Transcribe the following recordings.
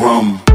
drum.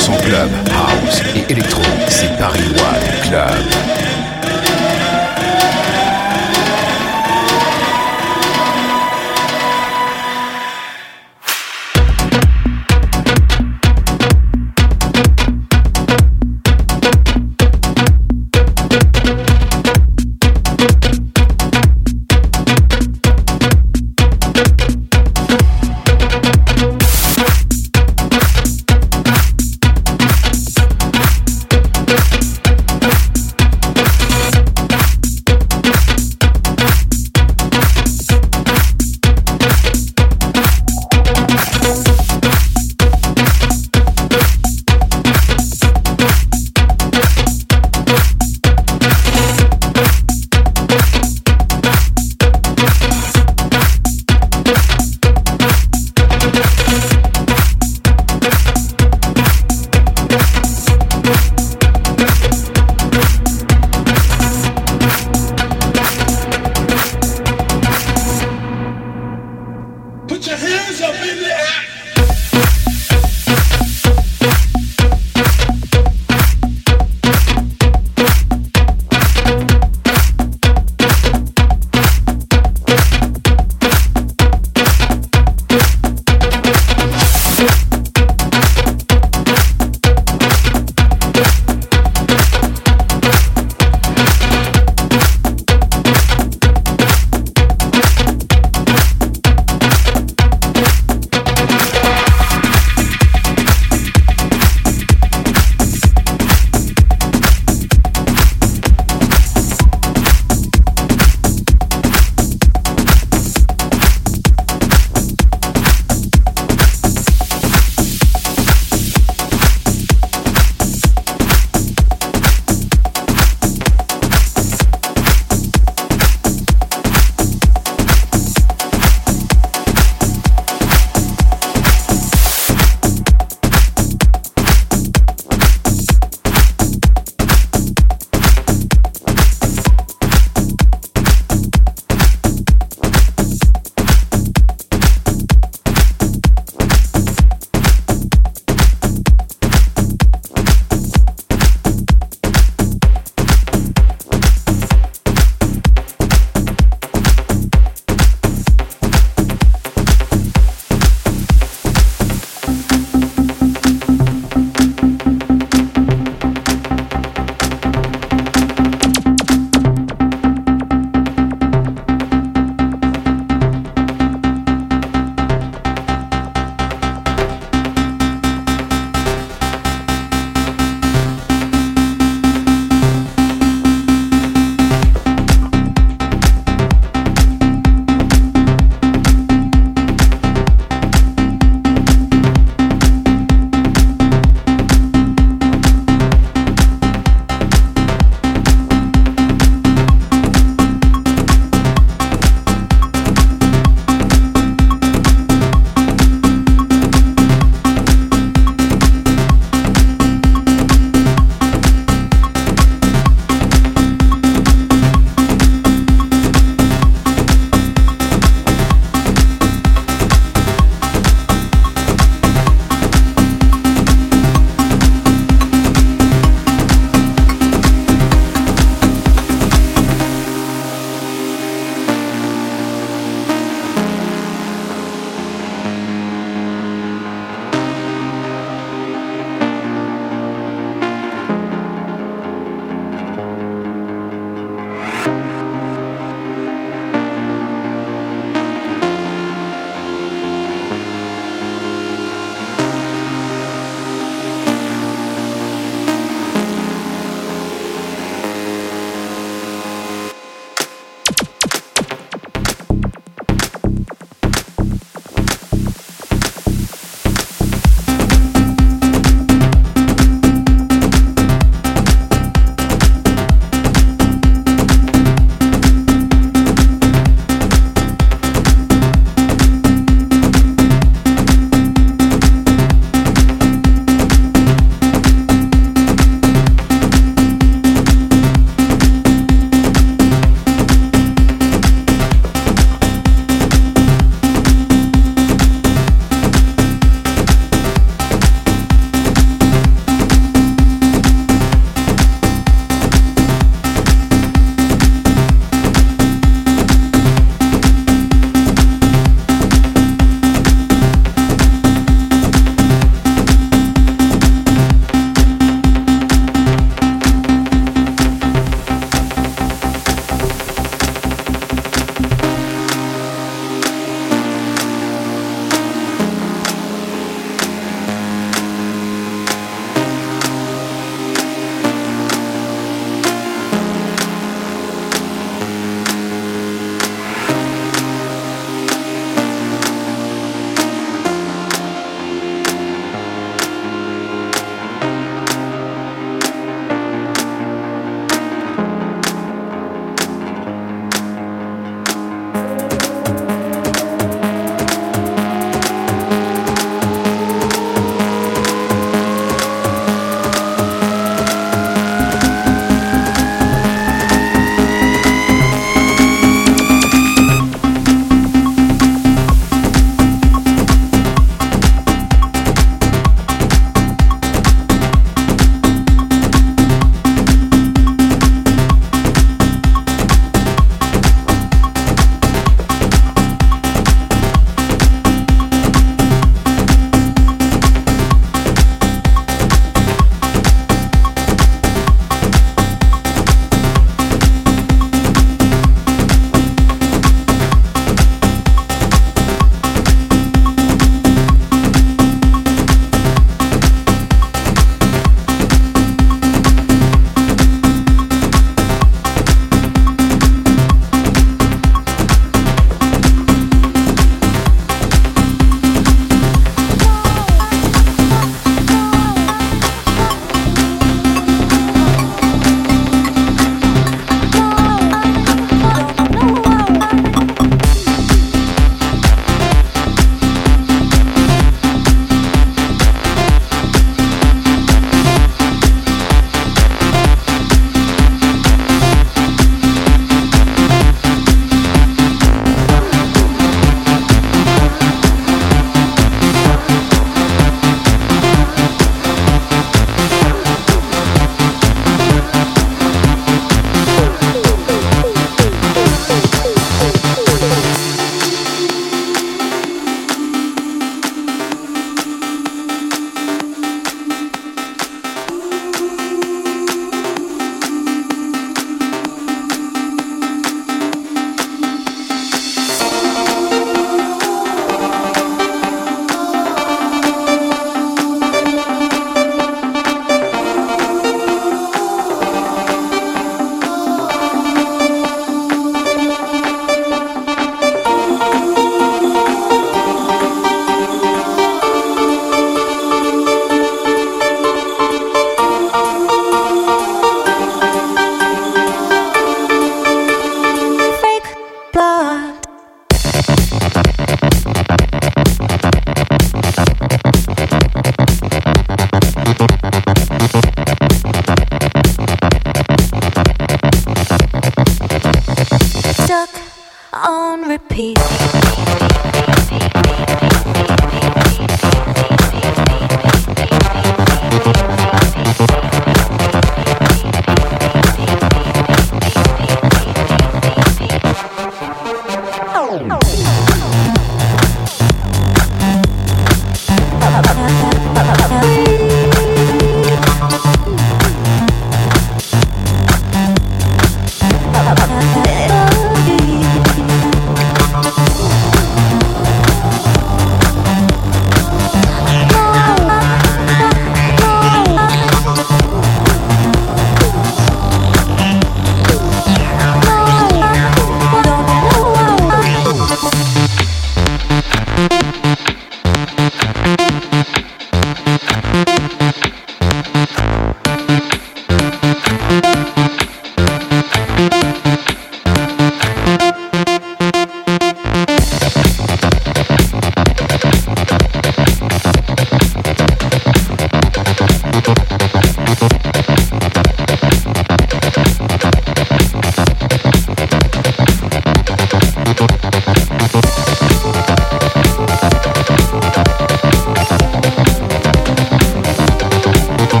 100% club, house et électro, c'est Paris One Club.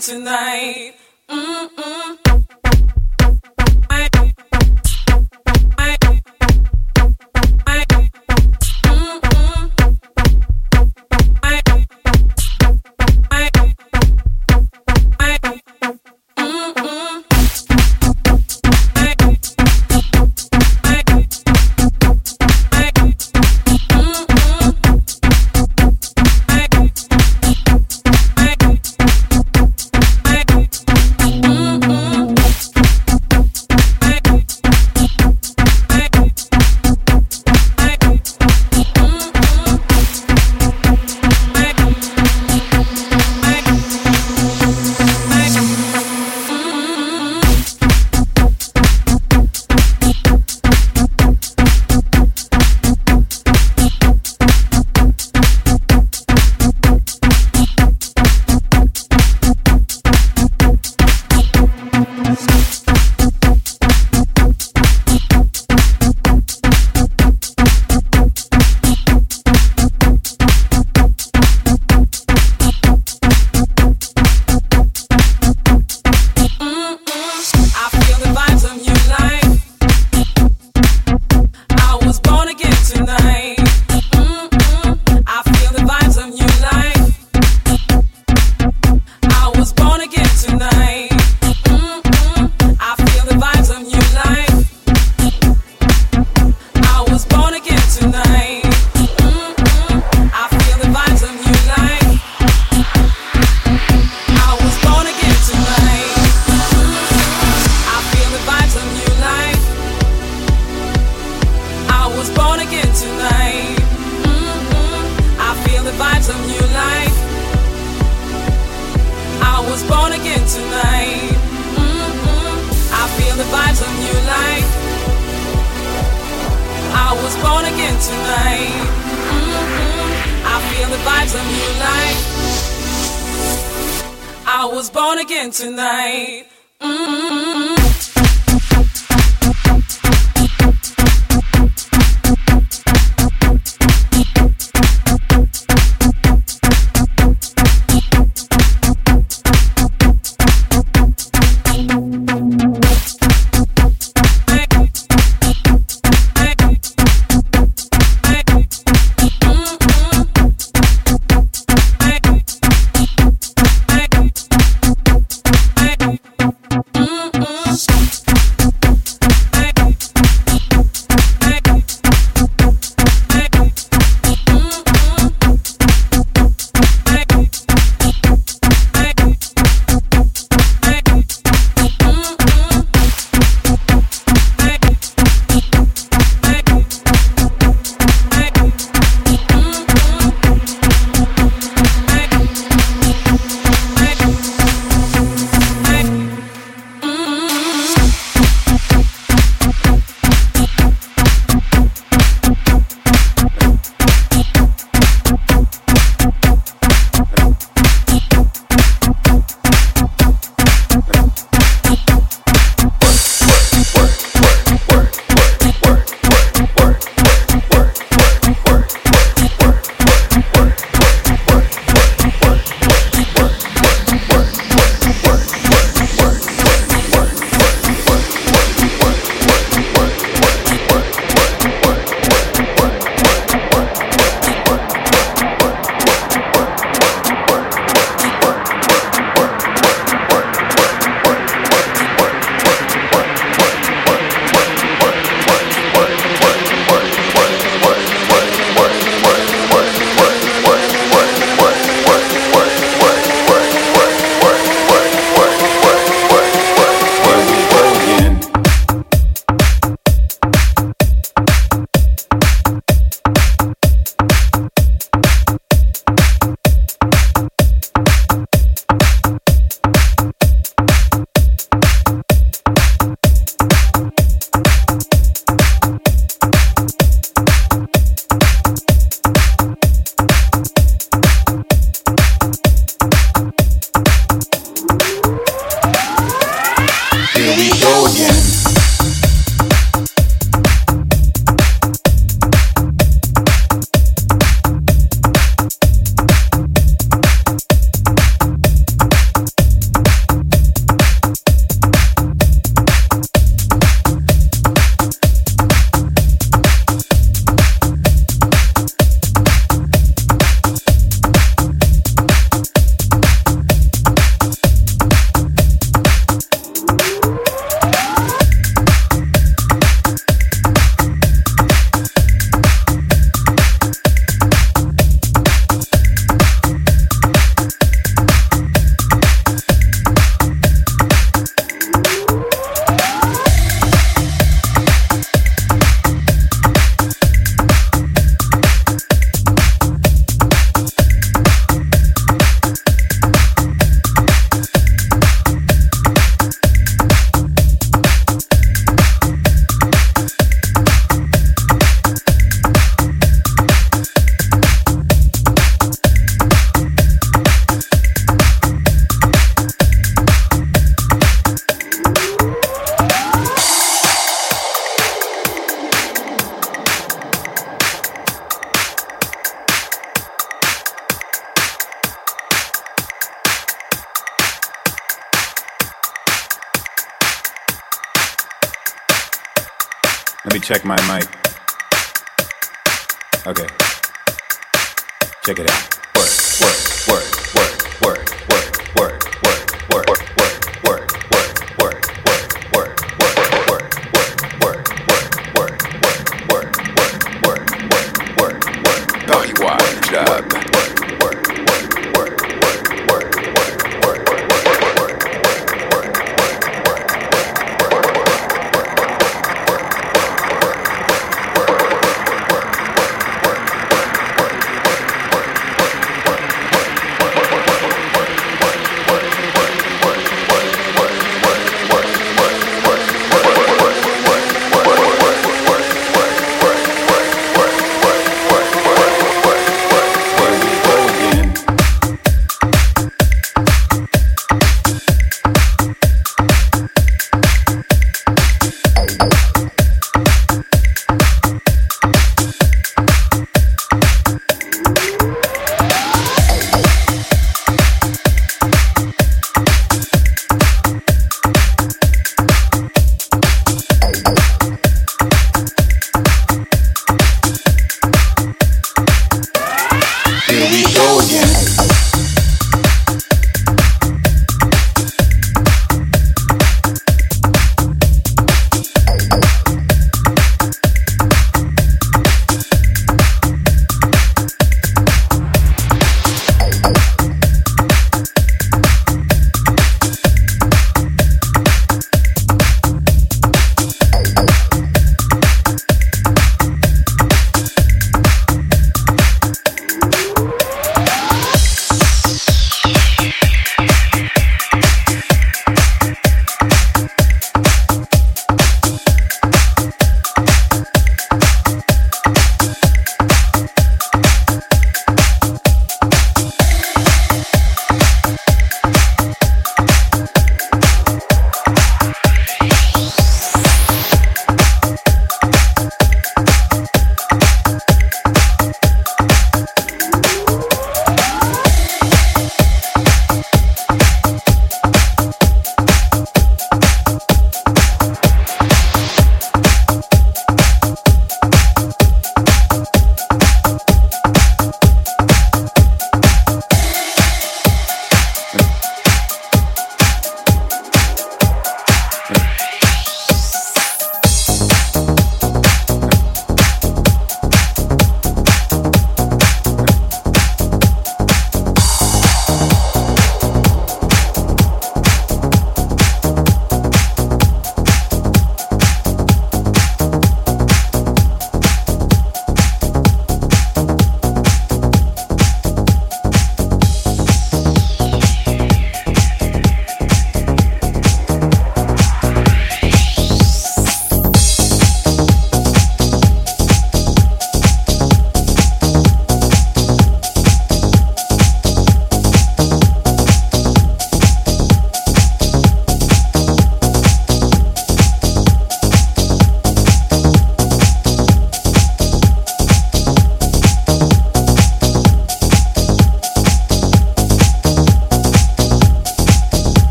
Tonight. My mic.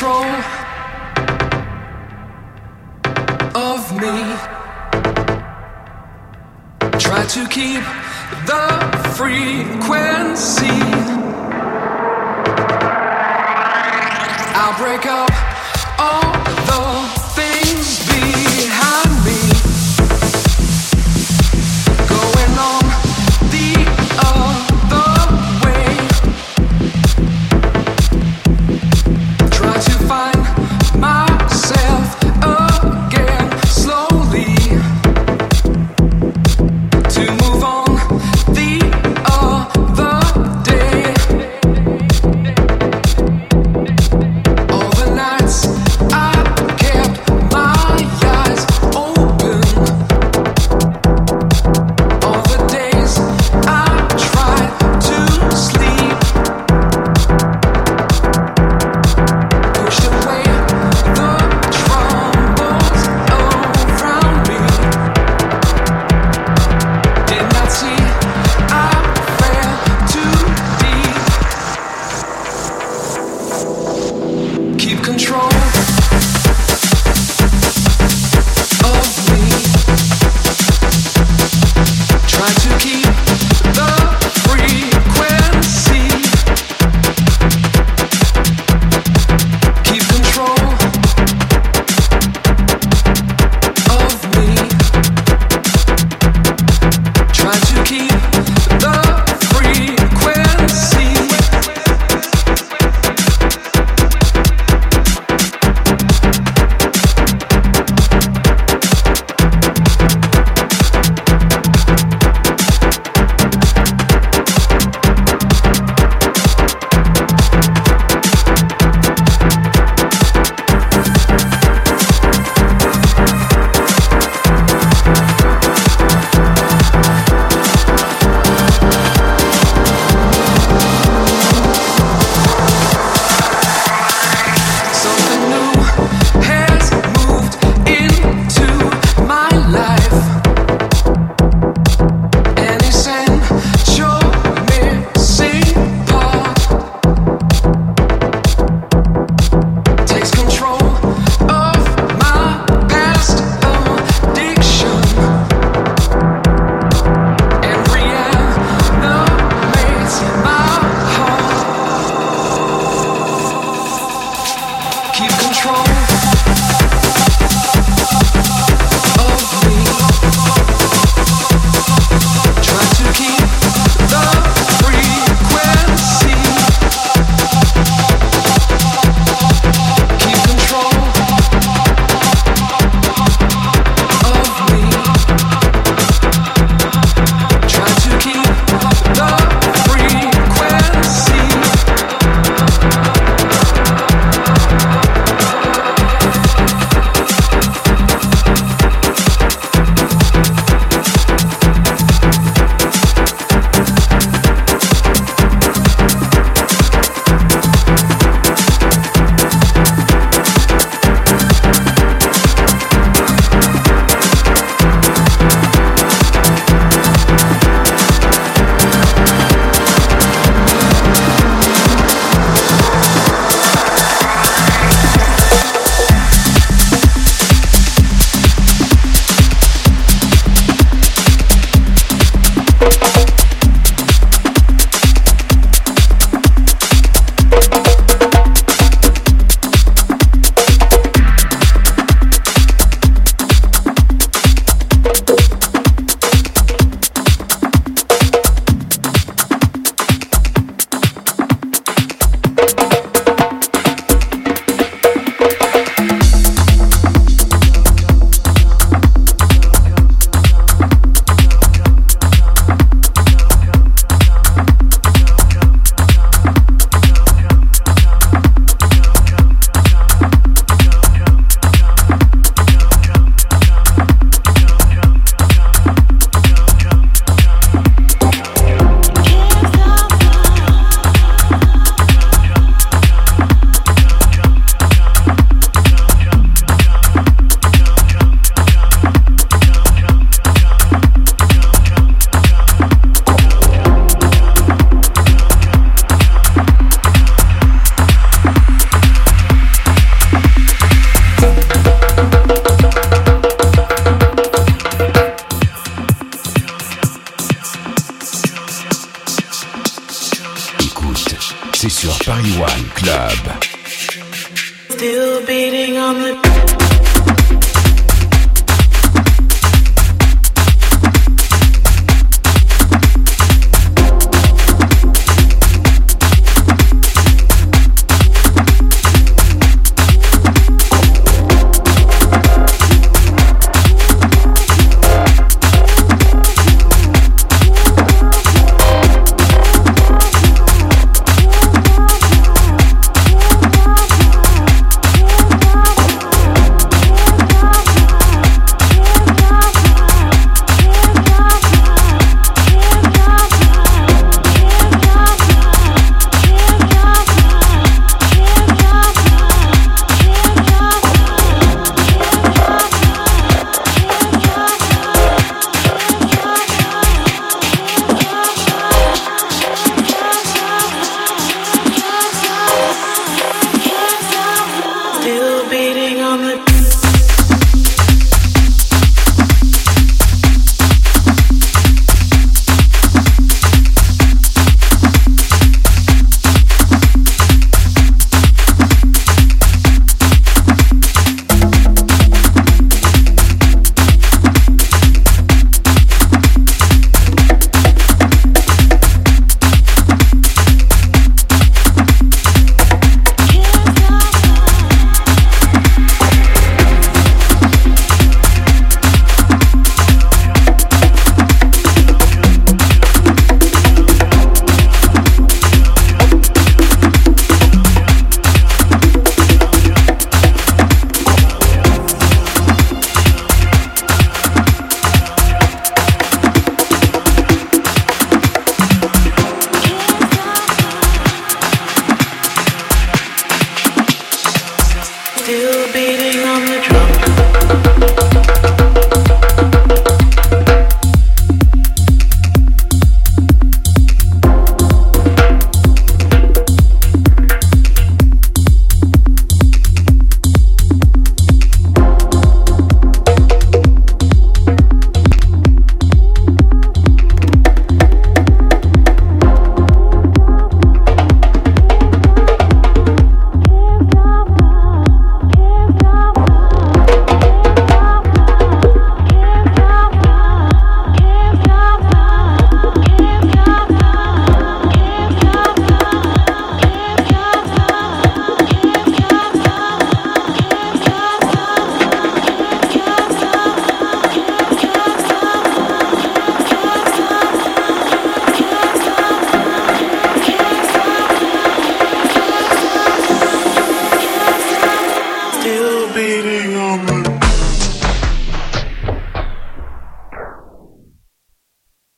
Control of me. Try to keep the frequency. I'll break up.